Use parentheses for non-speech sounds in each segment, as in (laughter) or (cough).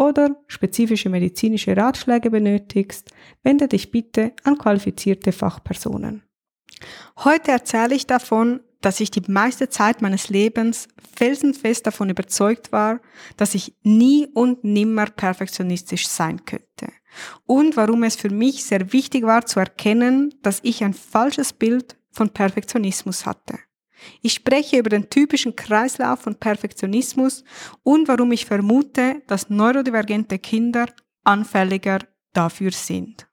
oder spezifische medizinische Ratschläge benötigst, wende dich bitte an qualifizierte Fachpersonen. Heute erzähle ich davon, dass ich die meiste Zeit meines Lebens felsenfest davon überzeugt war, dass ich nie und nimmer perfektionistisch sein könnte. Und warum es für mich sehr wichtig war zu erkennen, dass ich ein falsches Bild von Perfektionismus hatte. Ich spreche über den typischen Kreislauf von Perfektionismus und warum ich vermute, dass neurodivergente Kinder anfälliger dafür sind.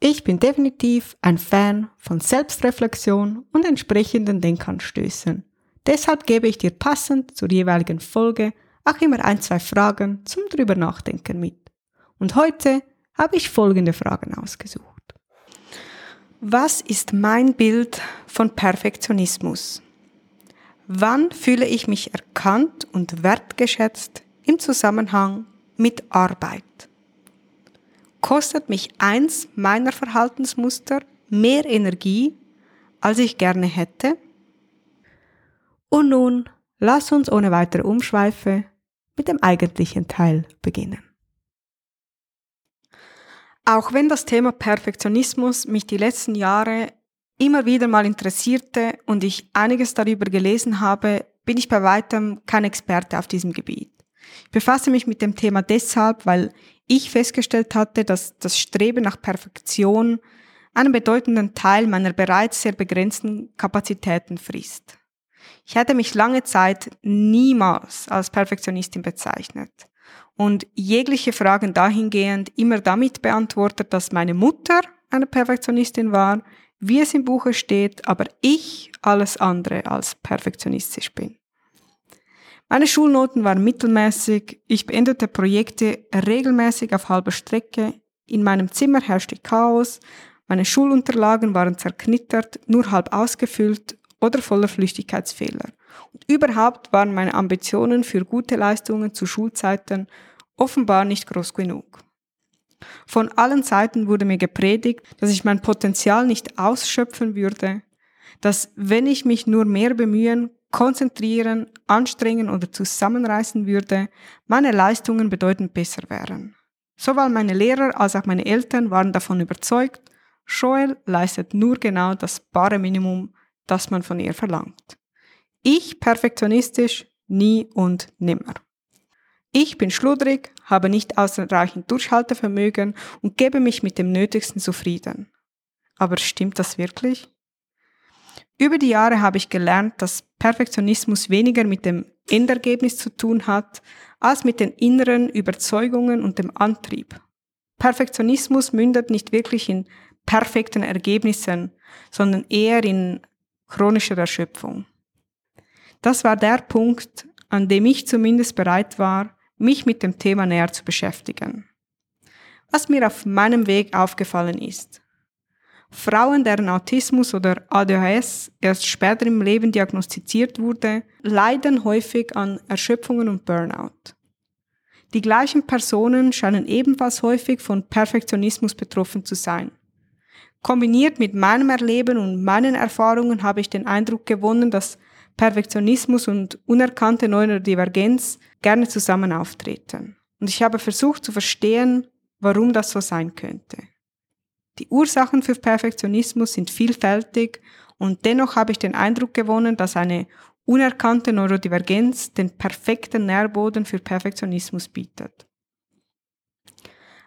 Ich bin definitiv ein Fan von Selbstreflexion und entsprechenden Denkanstößen. Deshalb gebe ich dir passend zur jeweiligen Folge auch immer ein, zwei Fragen zum drüber nachdenken mit. Und heute habe ich folgende Fragen ausgesucht. Was ist mein Bild von Perfektionismus? Wann fühle ich mich erkannt und wertgeschätzt im Zusammenhang mit Arbeit? Kostet mich eins meiner Verhaltensmuster mehr Energie, als ich gerne hätte? Und nun lass uns ohne weitere Umschweife mit dem eigentlichen Teil beginnen. Auch wenn das Thema Perfektionismus mich die letzten Jahre immer wieder mal interessierte und ich einiges darüber gelesen habe, bin ich bei weitem kein Experte auf diesem Gebiet. Ich befasse mich mit dem Thema deshalb, weil ich festgestellt hatte, dass das Streben nach Perfektion einen bedeutenden Teil meiner bereits sehr begrenzten Kapazitäten frisst. Ich hätte mich lange Zeit niemals als Perfektionistin bezeichnet und jegliche Fragen dahingehend immer damit beantwortet, dass meine Mutter eine Perfektionistin war, wie es im Buche steht, aber ich alles andere als perfektionistisch bin. Meine Schulnoten waren mittelmäßig, ich beendete Projekte regelmäßig auf halber Strecke, in meinem Zimmer herrschte Chaos, meine Schulunterlagen waren zerknittert, nur halb ausgefüllt oder voller Flüchtigkeitsfehler. Und überhaupt waren meine Ambitionen für gute Leistungen zu Schulzeiten offenbar nicht groß genug. Von allen Seiten wurde mir gepredigt, dass ich mein Potenzial nicht ausschöpfen würde, dass wenn ich mich nur mehr bemühen, konzentrieren, anstrengen oder zusammenreißen würde, meine Leistungen bedeutend besser wären. Sowohl meine Lehrer als auch meine Eltern waren davon überzeugt, Joel leistet nur genau das bare Minimum, das man von ihr verlangt. Ich perfektionistisch nie und nimmer. Ich bin schludrig, habe nicht ausreichend Durchhaltevermögen und gebe mich mit dem Nötigsten zufrieden. Aber stimmt das wirklich? Über die Jahre habe ich gelernt, dass Perfektionismus weniger mit dem Endergebnis zu tun hat, als mit den inneren Überzeugungen und dem Antrieb. Perfektionismus mündet nicht wirklich in perfekten Ergebnissen, sondern eher in chronischer Erschöpfung. Das war der Punkt, an dem ich zumindest bereit war, mich mit dem Thema näher zu beschäftigen. Was mir auf meinem Weg aufgefallen ist. Frauen, deren Autismus oder ADHS erst später im Leben diagnostiziert wurde, leiden häufig an Erschöpfungen und Burnout. Die gleichen Personen scheinen ebenfalls häufig von Perfektionismus betroffen zu sein. Kombiniert mit meinem Erleben und meinen Erfahrungen habe ich den Eindruck gewonnen, dass Perfektionismus und unerkannte Neurodivergenz gerne zusammen auftreten. Und ich habe versucht zu verstehen, warum das so sein könnte. Die Ursachen für Perfektionismus sind vielfältig und dennoch habe ich den Eindruck gewonnen, dass eine unerkannte Neurodivergenz den perfekten Nährboden für Perfektionismus bietet.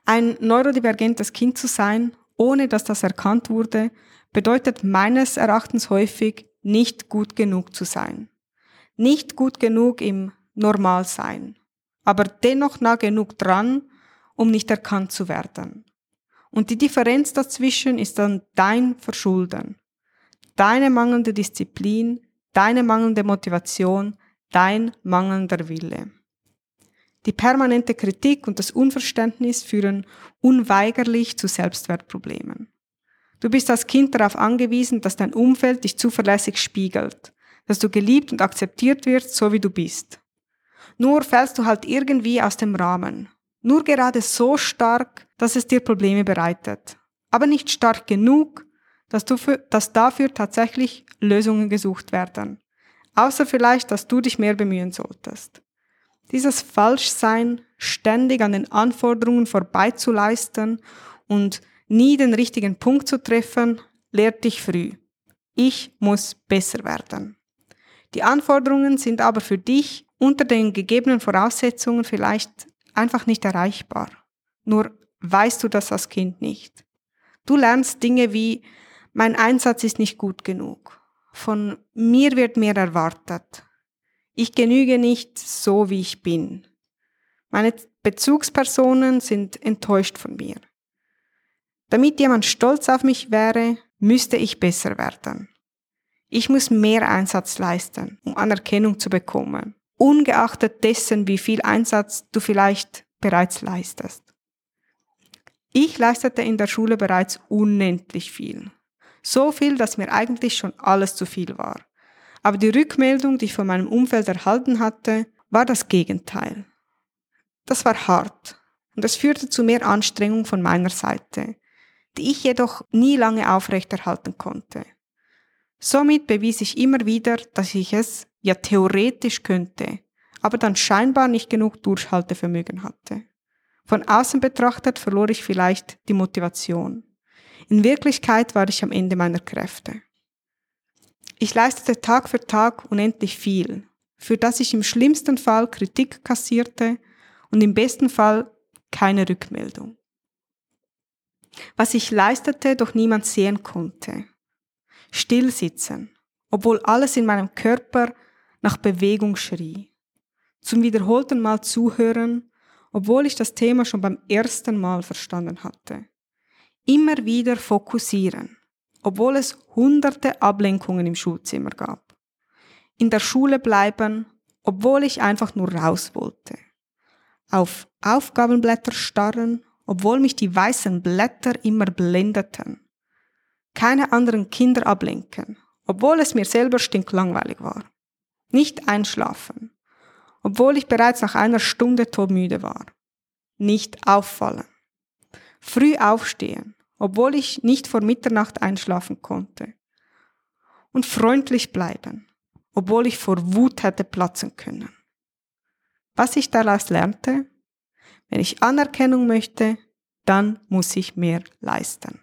Ein neurodivergentes Kind zu sein, ohne dass das erkannt wurde, bedeutet meines Erachtens häufig nicht gut genug zu sein. Nicht gut genug im Normalsein, aber dennoch nah genug dran, um nicht erkannt zu werden. Und die Differenz dazwischen ist dann dein Verschulden. Deine mangelnde Disziplin, deine mangelnde Motivation, dein mangelnder Wille. Die permanente Kritik und das Unverständnis führen unweigerlich zu Selbstwertproblemen. Du bist als Kind darauf angewiesen, dass dein Umfeld dich zuverlässig spiegelt, dass du geliebt und akzeptiert wirst, so wie du bist. Nur fällst du halt irgendwie aus dem Rahmen. Nur gerade so stark, dass es dir Probleme bereitet. Aber nicht stark genug, dass, du für, dass dafür tatsächlich Lösungen gesucht werden. Außer vielleicht, dass du dich mehr bemühen solltest. Dieses Falschsein, ständig an den Anforderungen vorbeizuleisten und nie den richtigen Punkt zu treffen, lehrt dich früh. Ich muss besser werden. Die Anforderungen sind aber für dich unter den gegebenen Voraussetzungen vielleicht einfach nicht erreichbar. Nur weißt du das als Kind nicht. Du lernst Dinge wie, mein Einsatz ist nicht gut genug. Von mir wird mehr erwartet. Ich genüge nicht so, wie ich bin. Meine Bezugspersonen sind enttäuscht von mir. Damit jemand stolz auf mich wäre, müsste ich besser werden. Ich muss mehr Einsatz leisten, um Anerkennung zu bekommen, ungeachtet dessen, wie viel Einsatz du vielleicht bereits leistest. Ich leistete in der Schule bereits unendlich viel. So viel, dass mir eigentlich schon alles zu viel war. Aber die Rückmeldung, die ich von meinem Umfeld erhalten hatte, war das Gegenteil. Das war hart und es führte zu mehr Anstrengung von meiner Seite, die ich jedoch nie lange aufrechterhalten konnte. Somit bewies ich immer wieder, dass ich es ja theoretisch könnte, aber dann scheinbar nicht genug Durchhaltevermögen hatte. Von außen betrachtet verlor ich vielleicht die Motivation. In Wirklichkeit war ich am Ende meiner Kräfte. Ich leistete Tag für Tag unendlich viel, für das ich im schlimmsten Fall Kritik kassierte und im besten Fall keine Rückmeldung was ich leistete, doch niemand sehen konnte. Stillsitzen, obwohl alles in meinem Körper nach Bewegung schrie. Zum wiederholten Mal zuhören, obwohl ich das Thema schon beim ersten Mal verstanden hatte. Immer wieder fokussieren, obwohl es hunderte Ablenkungen im Schulzimmer gab. In der Schule bleiben, obwohl ich einfach nur raus wollte. Auf Aufgabenblätter starren, obwohl mich die weißen Blätter immer blendeten. Keine anderen Kinder ablenken, obwohl es mir selber stinklangweilig war. Nicht einschlafen, obwohl ich bereits nach einer Stunde todmüde war. Nicht auffallen. Früh aufstehen, obwohl ich nicht vor Mitternacht einschlafen konnte. Und freundlich bleiben, obwohl ich vor Wut hätte platzen können. Was ich daraus lernte, wenn ich Anerkennung möchte, dann muss ich mehr leisten.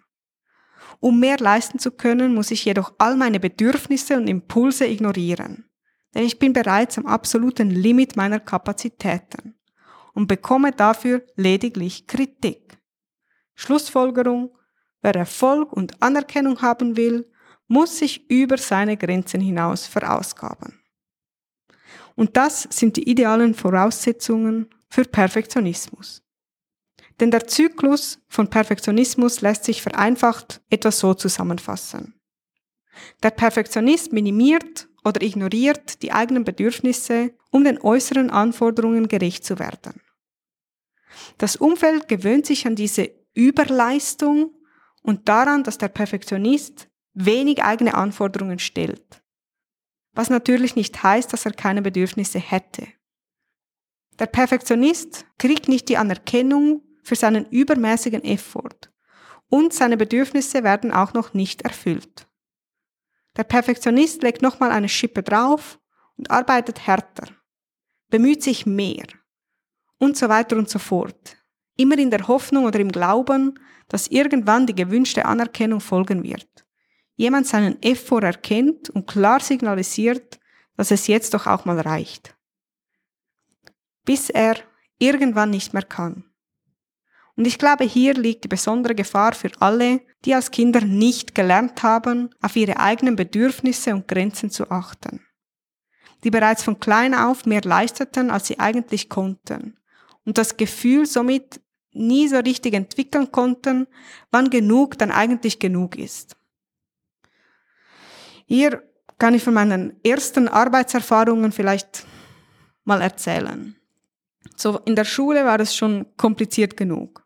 Um mehr leisten zu können, muss ich jedoch all meine Bedürfnisse und Impulse ignorieren. Denn ich bin bereits am absoluten Limit meiner Kapazitäten und bekomme dafür lediglich Kritik. Schlussfolgerung, wer Erfolg und Anerkennung haben will, muss sich über seine Grenzen hinaus verausgaben. Und das sind die idealen Voraussetzungen für Perfektionismus. Denn der Zyklus von Perfektionismus lässt sich vereinfacht etwas so zusammenfassen. Der Perfektionist minimiert oder ignoriert die eigenen Bedürfnisse, um den äußeren Anforderungen gerecht zu werden. Das Umfeld gewöhnt sich an diese Überleistung und daran, dass der Perfektionist wenig eigene Anforderungen stellt. Was natürlich nicht heißt, dass er keine Bedürfnisse hätte. Der Perfektionist kriegt nicht die Anerkennung für seinen übermäßigen Effort und seine Bedürfnisse werden auch noch nicht erfüllt. Der Perfektionist legt nochmal eine Schippe drauf und arbeitet härter, bemüht sich mehr und so weiter und so fort. Immer in der Hoffnung oder im Glauben, dass irgendwann die gewünschte Anerkennung folgen wird. Jemand seinen Effort erkennt und klar signalisiert, dass es jetzt doch auch mal reicht. Bis er irgendwann nicht mehr kann. Und ich glaube, hier liegt die besondere Gefahr für alle, die als Kinder nicht gelernt haben, auf ihre eigenen Bedürfnisse und Grenzen zu achten. Die bereits von klein auf mehr leisteten, als sie eigentlich konnten. Und das Gefühl somit nie so richtig entwickeln konnten, wann genug dann eigentlich genug ist. Hier kann ich von meinen ersten Arbeitserfahrungen vielleicht mal erzählen. So in der Schule war es schon kompliziert genug.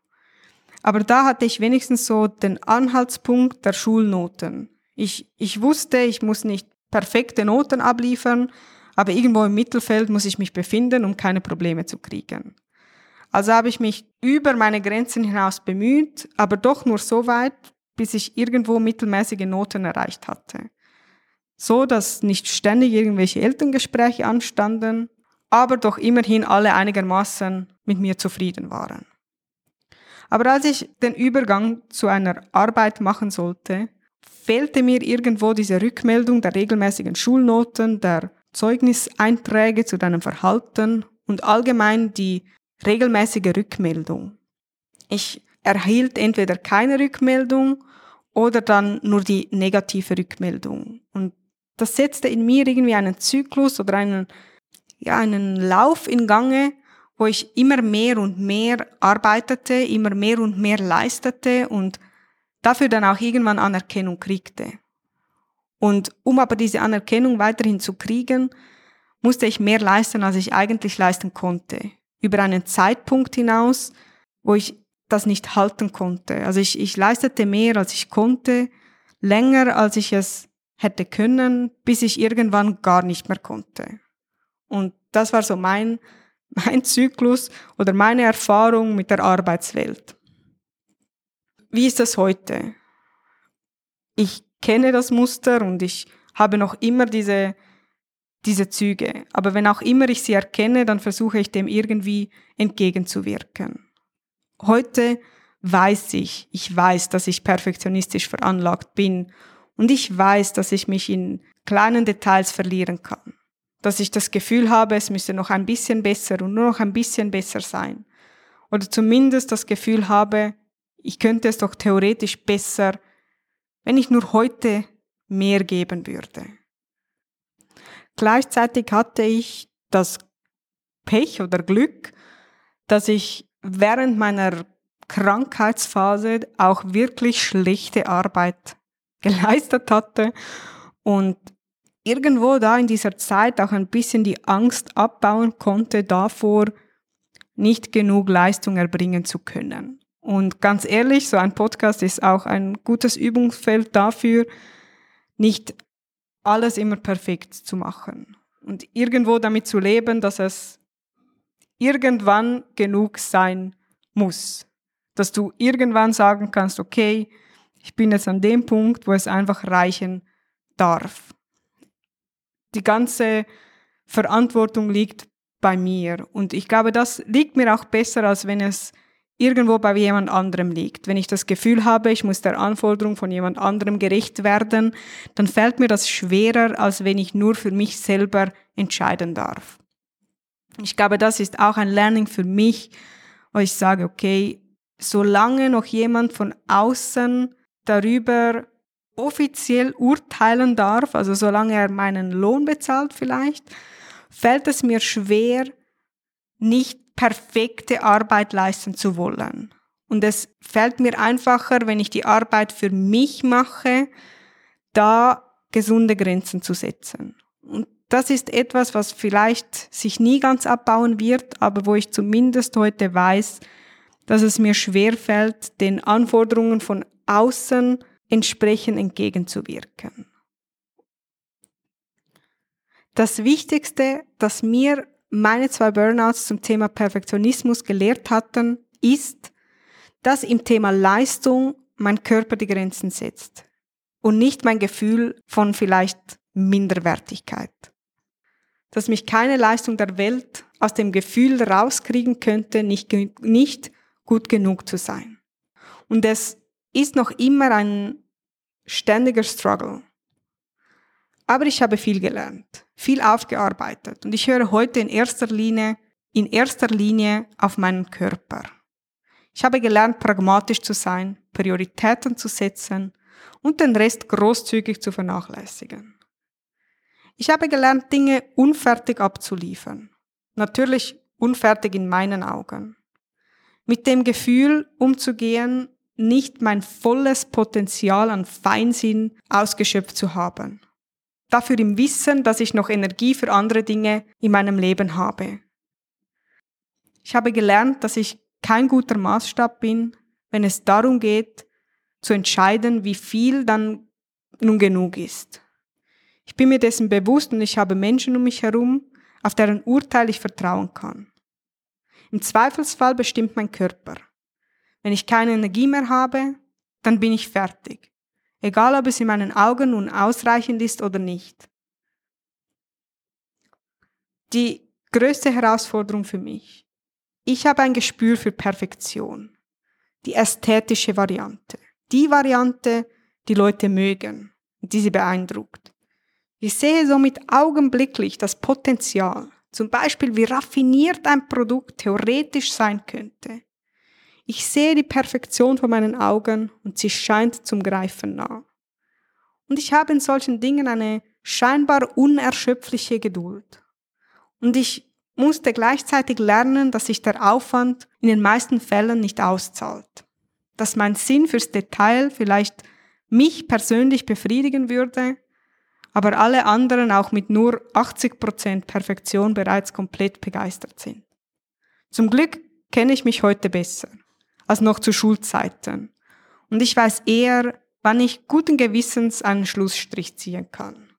Aber da hatte ich wenigstens so den Anhaltspunkt der Schulnoten. Ich, ich wusste, ich muss nicht perfekte Noten abliefern, aber irgendwo im Mittelfeld muss ich mich befinden, um keine Probleme zu kriegen. Also habe ich mich über meine Grenzen hinaus bemüht, aber doch nur so weit, bis ich irgendwo mittelmäßige Noten erreicht hatte. So, dass nicht ständig irgendwelche Elterngespräche anstanden, aber doch immerhin alle einigermaßen mit mir zufrieden waren. Aber als ich den Übergang zu einer Arbeit machen sollte, fehlte mir irgendwo diese Rückmeldung der regelmäßigen Schulnoten, der Zeugniseinträge zu deinem Verhalten und allgemein die regelmäßige Rückmeldung. Ich erhielt entweder keine Rückmeldung oder dann nur die negative Rückmeldung. Und das setzte in mir irgendwie einen Zyklus oder einen, ja, einen Lauf in Gange, wo ich immer mehr und mehr arbeitete, immer mehr und mehr leistete und dafür dann auch irgendwann Anerkennung kriegte. Und um aber diese Anerkennung weiterhin zu kriegen, musste ich mehr leisten, als ich eigentlich leisten konnte. Über einen Zeitpunkt hinaus, wo ich das nicht halten konnte. Also ich, ich leistete mehr, als ich konnte, länger, als ich es hätte können, bis ich irgendwann gar nicht mehr konnte. Und das war so mein (laughs) mein Zyklus oder meine Erfahrung mit der Arbeitswelt. Wie ist das heute? Ich kenne das Muster und ich habe noch immer diese, diese Züge. Aber wenn auch immer ich sie erkenne, dann versuche ich dem irgendwie entgegenzuwirken. Heute weiß ich, ich weiß, dass ich perfektionistisch veranlagt bin und ich weiß, dass ich mich in kleinen Details verlieren kann dass ich das Gefühl habe, es müsste noch ein bisschen besser und nur noch ein bisschen besser sein. Oder zumindest das Gefühl habe, ich könnte es doch theoretisch besser, wenn ich nur heute mehr geben würde. Gleichzeitig hatte ich das Pech oder Glück, dass ich während meiner Krankheitsphase auch wirklich schlechte Arbeit (laughs) geleistet hatte und irgendwo da in dieser Zeit auch ein bisschen die Angst abbauen konnte davor, nicht genug Leistung erbringen zu können. Und ganz ehrlich, so ein Podcast ist auch ein gutes Übungsfeld dafür, nicht alles immer perfekt zu machen und irgendwo damit zu leben, dass es irgendwann genug sein muss. Dass du irgendwann sagen kannst, okay, ich bin jetzt an dem Punkt, wo es einfach reichen darf die ganze Verantwortung liegt bei mir. Und ich glaube, das liegt mir auch besser, als wenn es irgendwo bei jemand anderem liegt. Wenn ich das Gefühl habe, ich muss der Anforderung von jemand anderem gerecht werden, dann fällt mir das schwerer, als wenn ich nur für mich selber entscheiden darf. Ich glaube, das ist auch ein Learning für mich, wo ich sage, okay, solange noch jemand von außen darüber offiziell urteilen darf, also solange er meinen Lohn bezahlt vielleicht, fällt es mir schwer, nicht perfekte Arbeit leisten zu wollen. Und es fällt mir einfacher, wenn ich die Arbeit für mich mache, da gesunde Grenzen zu setzen. Und das ist etwas, was vielleicht sich nie ganz abbauen wird, aber wo ich zumindest heute weiß, dass es mir schwer fällt, den Anforderungen von außen entsprechend entgegenzuwirken. Das Wichtigste, das mir meine zwei Burnouts zum Thema Perfektionismus gelehrt hatten, ist, dass im Thema Leistung mein Körper die Grenzen setzt und nicht mein Gefühl von vielleicht Minderwertigkeit. Dass mich keine Leistung der Welt aus dem Gefühl rauskriegen könnte, nicht, nicht gut genug zu sein. Und es ist noch immer ein ständiger Struggle. Aber ich habe viel gelernt, viel aufgearbeitet und ich höre heute in erster Linie, in erster Linie auf meinen Körper. Ich habe gelernt, pragmatisch zu sein, Prioritäten zu setzen und den Rest großzügig zu vernachlässigen. Ich habe gelernt, Dinge unfertig abzuliefern. Natürlich unfertig in meinen Augen. Mit dem Gefühl umzugehen, nicht mein volles Potenzial an Feinsinn ausgeschöpft zu haben. Dafür im Wissen, dass ich noch Energie für andere Dinge in meinem Leben habe. Ich habe gelernt, dass ich kein guter Maßstab bin, wenn es darum geht, zu entscheiden, wie viel dann nun genug ist. Ich bin mir dessen bewusst und ich habe Menschen um mich herum, auf deren Urteil ich vertrauen kann. Im Zweifelsfall bestimmt mein Körper. Wenn ich keine Energie mehr habe, dann bin ich fertig. Egal ob es in meinen Augen nun ausreichend ist oder nicht. Die größte Herausforderung für mich. Ich habe ein Gespür für Perfektion. Die ästhetische Variante. Die Variante, die Leute mögen und die sie beeindruckt. Ich sehe somit augenblicklich das Potenzial, zum Beispiel wie raffiniert ein Produkt theoretisch sein könnte. Ich sehe die Perfektion vor meinen Augen und sie scheint zum Greifen nah. Und ich habe in solchen Dingen eine scheinbar unerschöpfliche Geduld. Und ich musste gleichzeitig lernen, dass sich der Aufwand in den meisten Fällen nicht auszahlt. Dass mein Sinn fürs Detail vielleicht mich persönlich befriedigen würde, aber alle anderen auch mit nur 80% Perfektion bereits komplett begeistert sind. Zum Glück kenne ich mich heute besser als noch zu Schulzeiten. Und ich weiß eher, wann ich guten Gewissens einen Schlussstrich ziehen kann.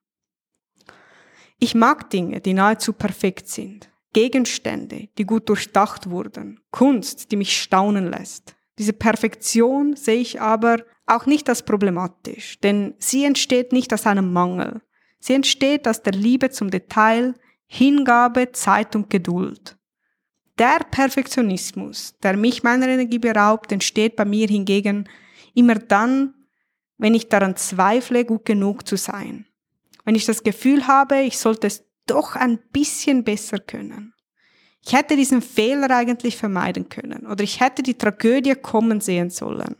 Ich mag Dinge, die nahezu perfekt sind. Gegenstände, die gut durchdacht wurden. Kunst, die mich staunen lässt. Diese Perfektion sehe ich aber auch nicht als problematisch, denn sie entsteht nicht aus einem Mangel. Sie entsteht aus der Liebe zum Detail, Hingabe, Zeit und Geduld. Der Perfektionismus, der mich meiner Energie beraubt, entsteht bei mir hingegen immer dann, wenn ich daran zweifle, gut genug zu sein. Wenn ich das Gefühl habe, ich sollte es doch ein bisschen besser können. Ich hätte diesen Fehler eigentlich vermeiden können oder ich hätte die Tragödie kommen sehen sollen.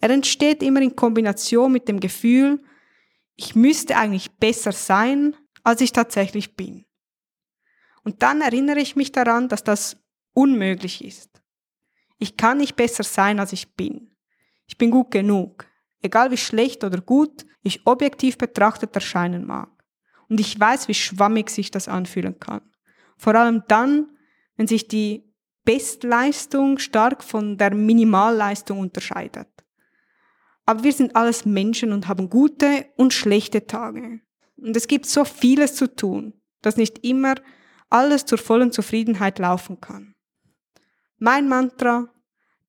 Er entsteht immer in Kombination mit dem Gefühl, ich müsste eigentlich besser sein, als ich tatsächlich bin. Und dann erinnere ich mich daran, dass das unmöglich ist. Ich kann nicht besser sein, als ich bin. Ich bin gut genug, egal wie schlecht oder gut ich objektiv betrachtet erscheinen mag. Und ich weiß, wie schwammig sich das anfühlen kann. Vor allem dann, wenn sich die Bestleistung stark von der Minimalleistung unterscheidet. Aber wir sind alles Menschen und haben gute und schlechte Tage. Und es gibt so vieles zu tun, dass nicht immer alles zur vollen Zufriedenheit laufen kann. Mein Mantra,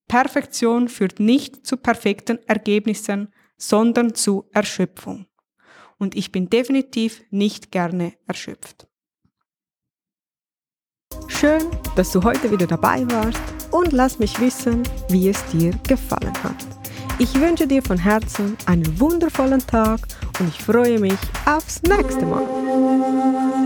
Perfektion führt nicht zu perfekten Ergebnissen, sondern zu Erschöpfung. Und ich bin definitiv nicht gerne erschöpft. Schön, dass du heute wieder dabei warst und lass mich wissen, wie es dir gefallen hat. Ich wünsche dir von Herzen einen wundervollen Tag und ich freue mich aufs nächste Mal.